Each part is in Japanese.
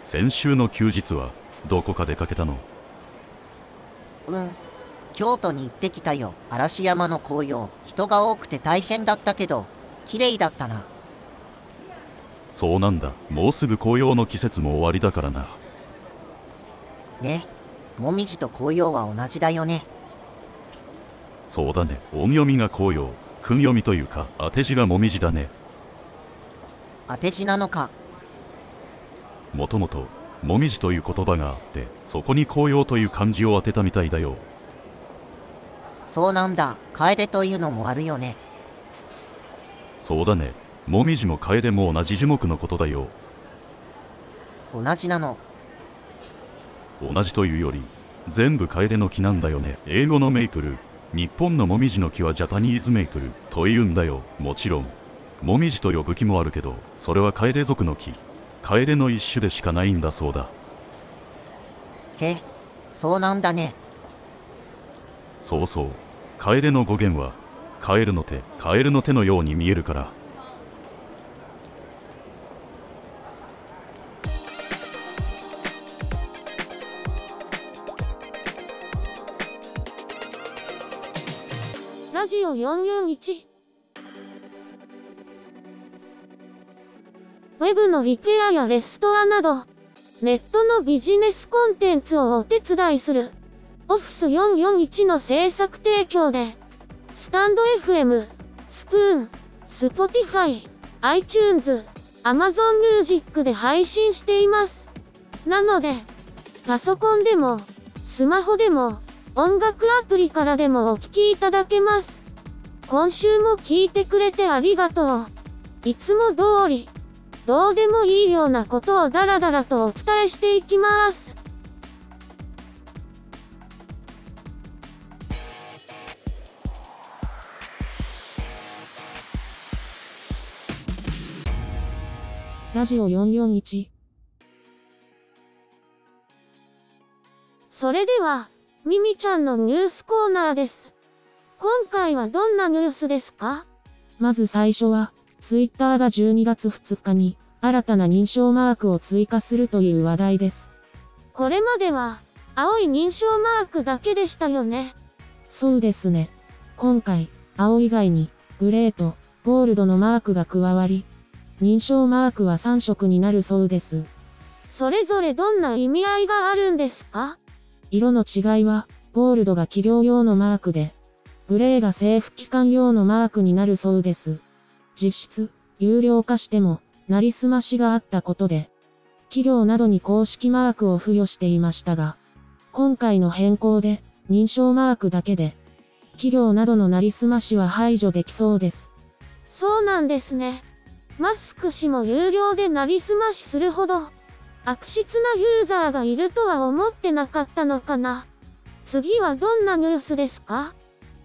先週の休日はどこか出かけたの？うん。京都に行ってきたよ。嵐山の紅葉。人が多くて大変だったけど、綺麗だったな。そうなんだもうすぐ紅葉の季節も終わりだからなね。もみじと紅葉は同じだよね。そうだね音読みが紅葉訓読みというか当て字がもみじだね当て字なのか？もともともみじという言葉があってそこに紅葉という漢字を当てたみたいだよそうなんだ。楓というのもあるよね。そうだねもみじも楓も同じ樹木のことだよ同じなの。同じというより全部楓の木なんだよね英語のメイプル日本のもみじの木はジャパニーズメイプルというんだよもちろんもみじと呼ぶ木もあるけどそれは楓属の木。楓の一種でしかないんだそうだ。へ、そうなんだね。そうそう。楓の語源はカエルの手カエルの手のように見えるから。ラジオ441ウェブのリペアやレストアなど、ネットのビジネスコンテンツをお手伝いする、オフィス441の制作提供で、スタンド FM、スプーン、スポティファイ、iTunes、Amazon Music で配信しています。なので、パソコンでも、スマホでも、音楽アプリからでもお聴きいただけます。今週も聞いてくれてありがとう。いつも通り、どうでもいいようなことをダラダラとお伝えしていきます。ラジオ441それでは、ミミちゃんのニュースコーナーです。今回はどんなニュースですか？まず最初は、ツイッターが12月2日に、新たな認証マークを追加するという話題です。これまでは、青い認証マークだけでしたよね。そうですね。今回、青以外に、グレーと、ゴールドのマークが加わり、認証マークは3色になるそうです。それぞれどんな意味合いがあるんですか？色の違いは、ゴールドが企業用のマークで、グレーが政府機関用のマークになるそうです。実質、有料化しても、なりすましがあったことで、企業などに公式マークを付与していましたが、今回の変更で、認証マークだけで、企業などのなりすましは排除できそうです。そうなんですね。マスク氏も有料でなりすましするほど、悪質なユーザーがいるとは思ってなかったのかな。次はどんなニュースですか？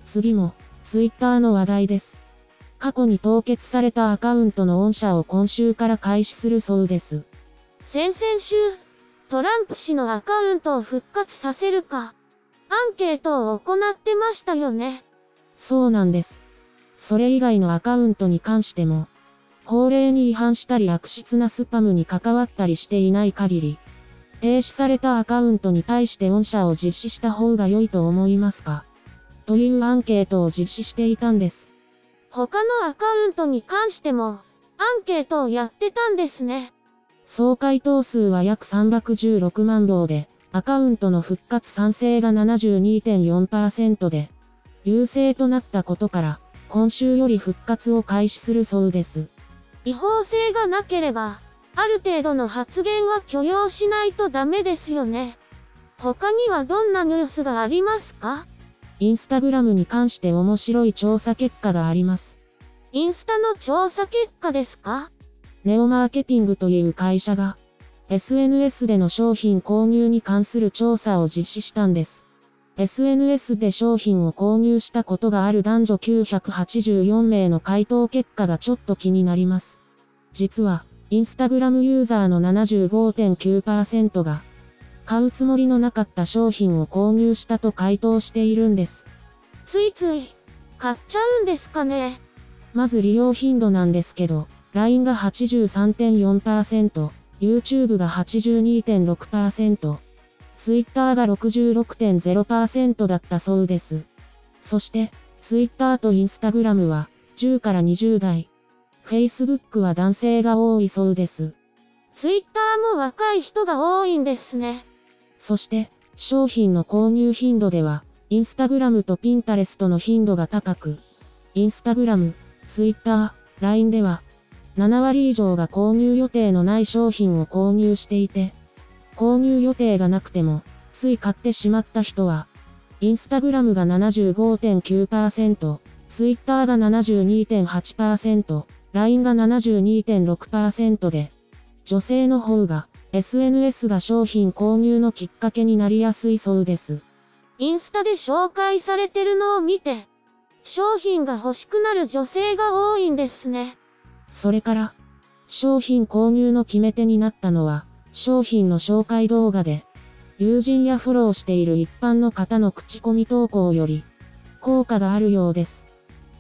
次も、ツイッターの話題です。過去に凍結されたアカウントの御社を今週から開始するそうです。先々週、トランプ氏のアカウントを復活させるか、アンケートを行ってましたよね。そうなんです。それ以外のアカウントに関しても、法令に違反したり悪質なスパムに関わったりしていない限り、停止されたアカウントに対して御社を実施した方が良いと思いますか？というアンケートを実施していたんです。他のアカウントに関しても、アンケートをやってたんですね。総回答数は約316万票で、アカウントの復活賛成が72.4%で、優勢となったことから、今週より復活を開始するそうです。違法性がなければ、ある程度の発言は許容しないとダメですよね。他にはどんなニュースがありますか？インスタグラムに関して面白い調査結果があります。インスタの調査結果ですか？ネオマーケティングという会社が、SNS での商品購入に関する調査を実施したんです。SNS で商品を購入したことがある男女984名の回答結果がちょっと気になります。実は、インスタグラムユーザーの75.9%が、買うつもりのなかった商品を購入したと回答しているんです。ついつい、買っちゃうんですかねまず利用頻度なんですけど、LINE が83.4%、YouTube が82.6%、Twitter が66.0%だったそうです。そして、Twitter と Instagram は10から20代。Facebook は男性が多いそうです。Twitter も若い人が多いんですね。そして、商品の購入頻度では、Instagram と Pinterest の頻度が高く、Instagram、Twitter、LINE では、7割以上が購入予定のない商品を購入していて、購入予定がなくても、つい買ってしまった人は、インスタグラムが75.9%、ツイッターが72.8%、LINE が72.6%で、女性の方が SNS が商品購入のきっかけになりやすいそうです。インスタで紹介されてるのを見て、商品が欲しくなる女性が多いんですね。それから、商品購入の決め手になったのは、商品の紹介動画で、友人やフォローしている一般の方の口コミ投稿より、効果があるようです。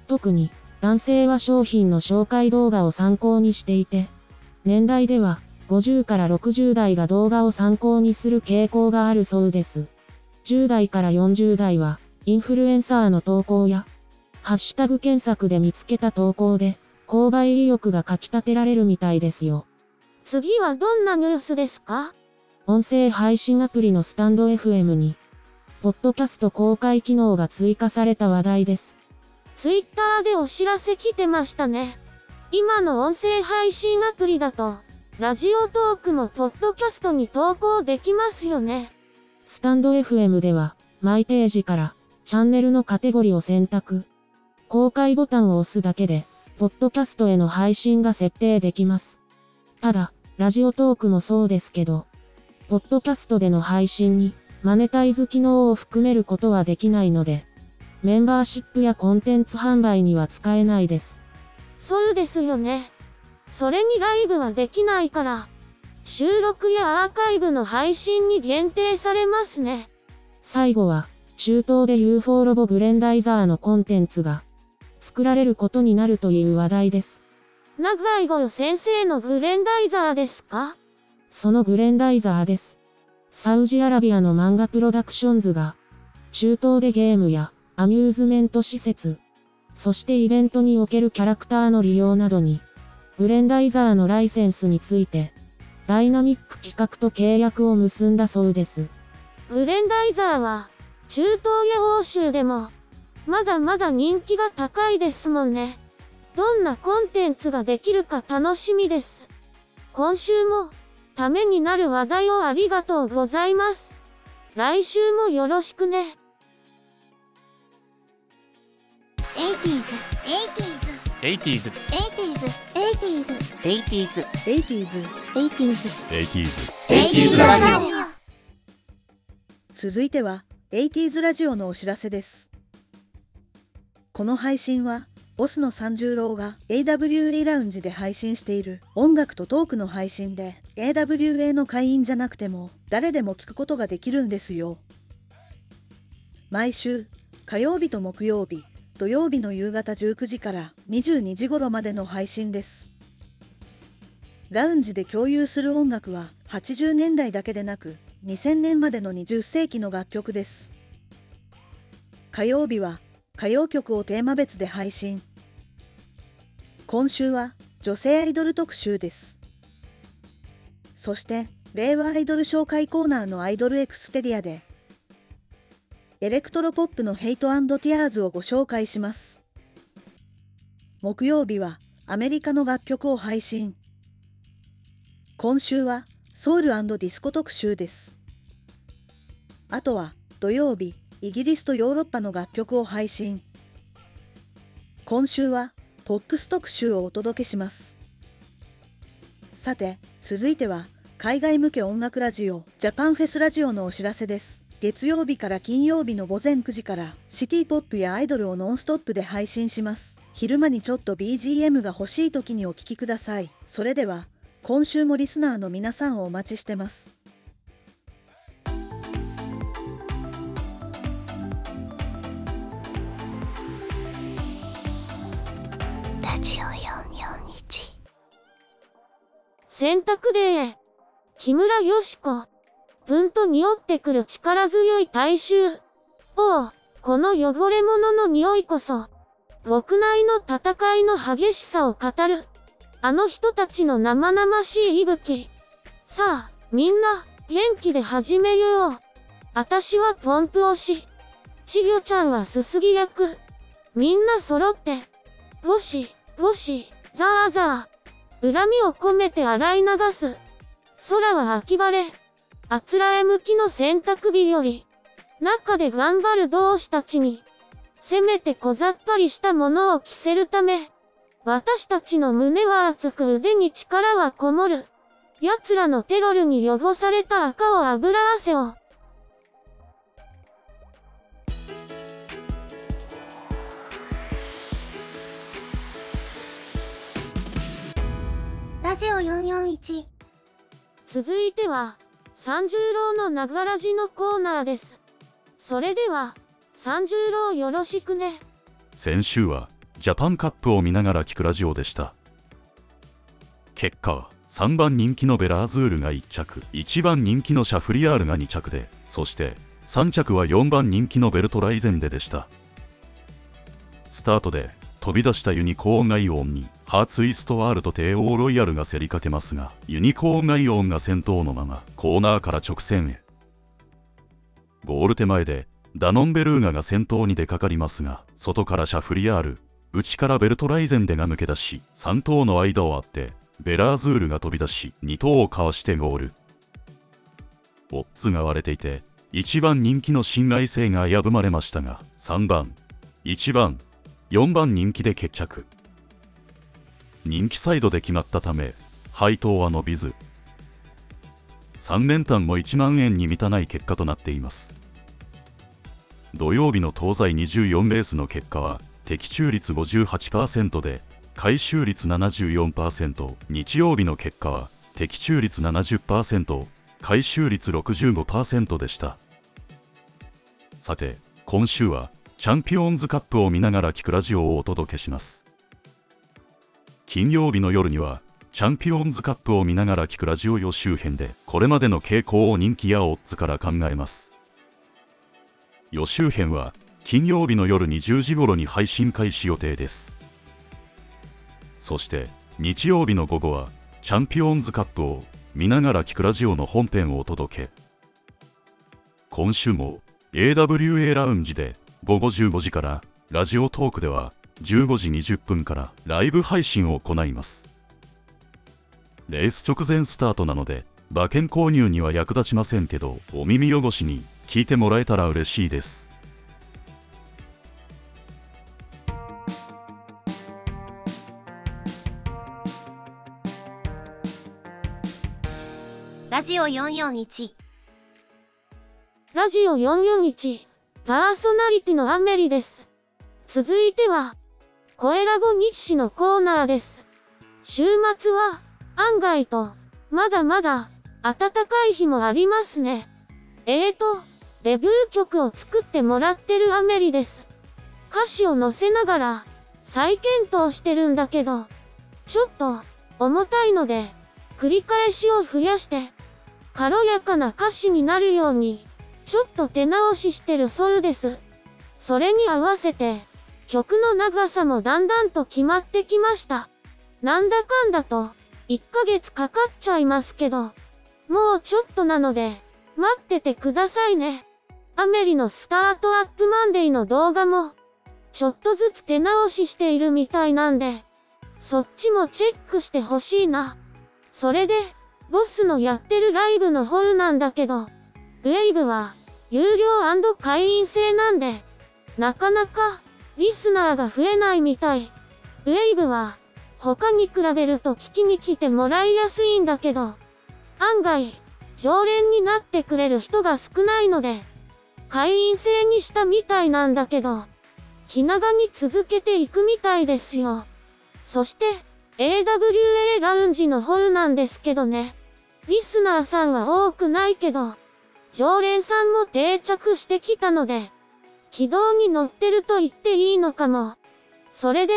特に、男性は商品の紹介動画を参考にしていて、年代では、50から60代が動画を参考にする傾向があるそうです。10代から40代は、インフルエンサーの投稿や、ハッシュタグ検索で見つけた投稿で、購買意欲がかき立てられるみたいですよ。次はどんなニュースですか？音声配信アプリのスタンド FM に、ポッドキャスト公開機能が追加された話題です。ツイッターでお知らせ来てましたね。今の音声配信アプリだと、ラジオトークもポッドキャストに投稿できますよね。スタンド FM では、マイページから、チャンネルのカテゴリを選択。公開ボタンを押すだけで、ポッドキャストへの配信が設定できます。ただ、ラジオトークもそうですけど、ポッドキャストでの配信に、マネタイズ機能を含めることはできないので、メンバーシップやコンテンツ販売には使えないです。そうですよね。それにライブはできないから、収録やアーカイブの配信に限定されますね。最後は、中東で UFO ロボグレンダイザーのコンテンツが作られることになるという話題です。長井吾先生のグレンダイザーですか？そのグレンダイザーです。サウジアラビアの漫画プロダクションズが、中東でゲームやアミューズメント施設、そしてイベントにおけるキャラクターの利用などに、グレンダイザーのライセンスについて、ダイナミック企画と契約を結んだそうです。グレンダイザーは、中東や欧州でも、まだまだ人気が高いですもんね。どんなコンテンツができるか楽しみです。今週も、ためになる話題をありがとうございます。来週もよろしくね。80s, 80s, 80s, 80s, 80s 80s, 80s 80s ラジ続いては 80s ラジオのお知らせです。この配信はボスの三十郎が AWA ラウンジで配信している音楽とトークの配信で AWA の会員じゃなくても誰でも聞くことができるんですよ。毎週火曜日と木曜日、土曜日の夕方19時から22時頃までの配信です。ラウンジで共有する音楽は80年代だけでなく2000年までの20世紀の楽曲です。火曜日は歌謡曲をテーマ別で配信今週は女性アイドル特集ですそして令和アイドル紹介コーナーのアイドルエクステリアでエレクトロポップのヘイトティアーズをご紹介します。木曜日はアメリカの楽曲を配信。今週はソウルディスコ特集です。あとは土曜日イギリスとヨーロッパの楽曲を配信。今週はポップス特集をお届けします。さて続いては海外向け音楽ラジオジャパンフェスラジオのお知らせです。月曜日から金曜日の午前9時からシティポップやアイドルをノンストップで配信します。昼間にちょっと BGM が欲しい時にお聴きください。それでは今週もリスナーの皆さんをお待ちしてます。選択で木村よし子。ぷんと匂ってくる力強い大衆。おう、この汚れ物の匂いこそ、極内の戦いの激しさを語る。あの人たちの生々しい息吹。さあ、みんな、元気で始めよう。あたしはポンプ推し。ちぎょちゃんはすすぎ役。みんな揃って、ゴシ、ゴシ、ザーザー。恨みを込めて洗い流す。空は秋晴れ。あつらえ向きの洗濯日より。中で頑張る同志たちに、せめて小ざっぱりしたものを着せるため、私たちの胸は熱く腕に力はこもる。奴らのテロルに汚された赤を油汗を。ラジオ441続いては、三十郎のながらじのコーナーです。それでは、三十郎よろしくね。先週はジャパンカップを見ながら聞くラジオでした結果は3番人気のベラーズールが1着1番人気のシャフリヤールが2着でそして3着は4番人気のベルトライゼンデでしたスタートで飛び出したユニコーンガイオンにハーツイストワールと帝王ロイヤルが競りかけますがユニコーンガイオンが先頭のままコーナーから直線へ。ゴール手前でダノンベルーガが先頭に出かかりますが外からシャフリヤール内からベルトライゼンデが抜け出し3頭の間をあってベラーズールが飛び出し2頭をかわしてゴール。オッズが割れていて1番人気の信頼性が危ぶまれましたが3番1番4番人気で決着。人気サイドで決まったため配当は伸びず。3連単も1万円に満たない結果となっています。土曜日の東西24レースの結果は的中率58%で回収率74%日曜日の結果は的中率70%回収率65%でした。さて今週はチャンピオンズカップを見ながら聞くラジオをお届けします。金曜日の夜にはチャンピオンズカップを見ながら聞くラジオ予習編でこれまでの傾向を人気やオッズから考えます。予習編は金曜日の夜20時頃に配信開始予定です。そして日曜日の午後はチャンピオンズカップを見ながら聞くラジオの本編をお届け。今週も AWA ラウンジで午後15時からラジオトークでは15時20分からライブ配信を行います。レース直前スタートなので馬券購入には役立ちませんけどお耳汚しに聞いてもらえたら嬉しいです。ラジオ441ラジオ441パーソナリティのアメリです。続いては声ラボ日誌のコーナーです週末は案外とまだまだ暖かい日もありますねえーとデビュー曲を作ってもらってるアメリです。歌詞を載せながら再検討してるんだけど、ちょっと重たいので繰り返しを増やして軽やかな歌詞になるようにちょっと手直ししてるそうです。それに合わせて曲の長さもだんだんと決まってきました。なんだかんだと1ヶ月かかっちゃいますけど、もうちょっとなので待っててくださいね。アメリのスタートアップマンデーの動画も、ちょっとずつ手直ししているみたいなんで、そっちもチェックしてほしいな。それで、ボスのやってるライブの方なんだけど、ウェイブは、有料会員制なんで、なかなか、リスナーが増えないみたい。ウェイブは、他に比べると聞きに来てもらいやすいんだけど、案外、常連になってくれる人が少ないので、会員制にしたみたいなんだけど、気長に続けていくみたいですよ。そして、AWA ラウンジの方なんですけどね。リスナーさんは多くないけど、常連さんも定着してきたので、軌道に乗ってると言っていいのかも。それで、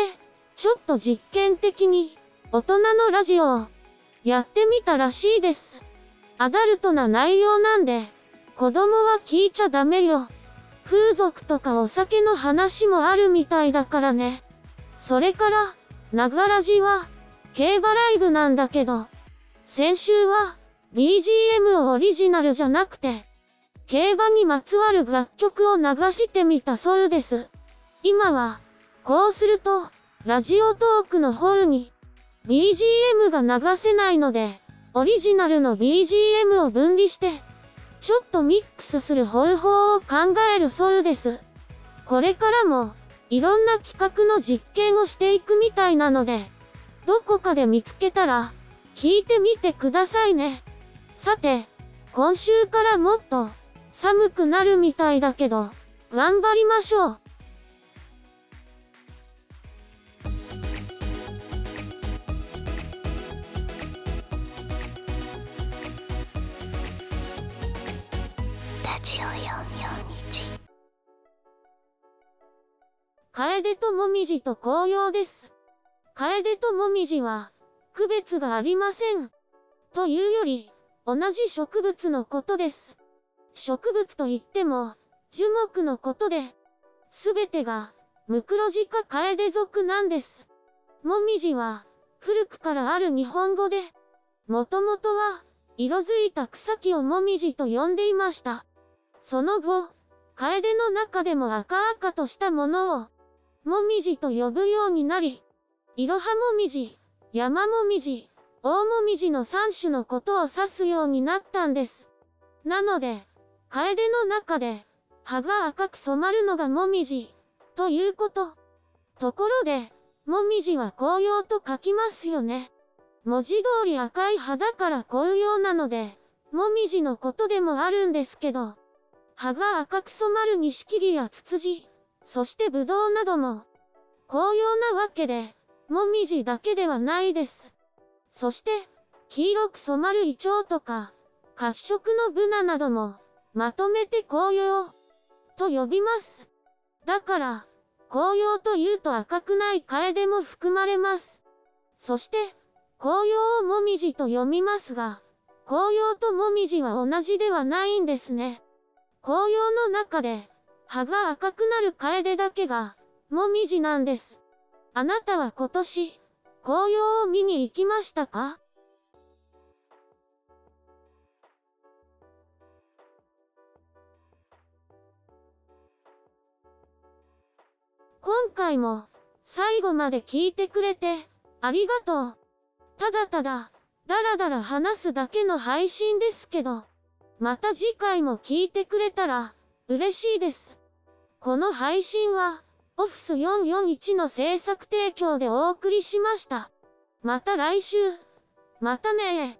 ちょっと実験的に、大人のラジオを、やってみたらしいです。アダルトな内容なんで、子供は聞いちゃダメよ。風俗とかお酒の話もあるみたいだからね。それから、ながらじは、競馬ライブなんだけど、先週は、BGM オリジナルじゃなくて、競馬にまつわる楽曲を流してみたそうです。今は、こうすると、ラジオトークの方に、BGM が流せないので、オリジナルの BGM を分離して、ちょっとミックスする方法を考えるそうです。これからも、いろんな企画の実験をしていくみたいなので、どこかで見つけたら、聞いてみてくださいね。さて、今週からもっと、寒くなるみたいだけど、頑張りましょう。ラジオ441楓ともみじと紅葉です。楓ともみじは、区別がありません。というより、同じ植物のことです。植物といっても、樹木のことで、すべてが、ムクロジ科楓属なんです。もみじは、古くからある日本語で、もともとは、色づいた草木をもみじと呼んでいました。その後、楓の中でも赤々としたものを、もみじと呼ぶようになり、いろはもみじ、山もみじ、大もみじの3種のことを指すようになったんです。なので、楓の中で、葉が赤く染まるのがもみじ、ということ。ところで、もみじは紅葉と書きますよね。文字通り赤い葉だから紅葉なので、もみじのことでもあるんですけど、葉が赤く染まる錦木やツツジ、そしてブドウなども、紅葉なわけで、もみじだけではないです。そして、黄色く染まるイチョウとか、褐色のブナなども、まとめて紅葉、と呼びます。だから、紅葉というと赤くない楓も含まれます。そして、紅葉をもみじと読みますが、紅葉ともみじは同じではないんですね。紅葉の中で、葉が赤くなる楓だけが、もみじなんです。あなたは今年、紅葉を見に行きましたか？回も、最後まで聞いてくれて、ありがとう。ただただ、だらだら話すだけの配信ですけど、また次回も聞いてくれたら、嬉しいです。この配信は、オフィス441の制作提供でお送りしました。また来週。またね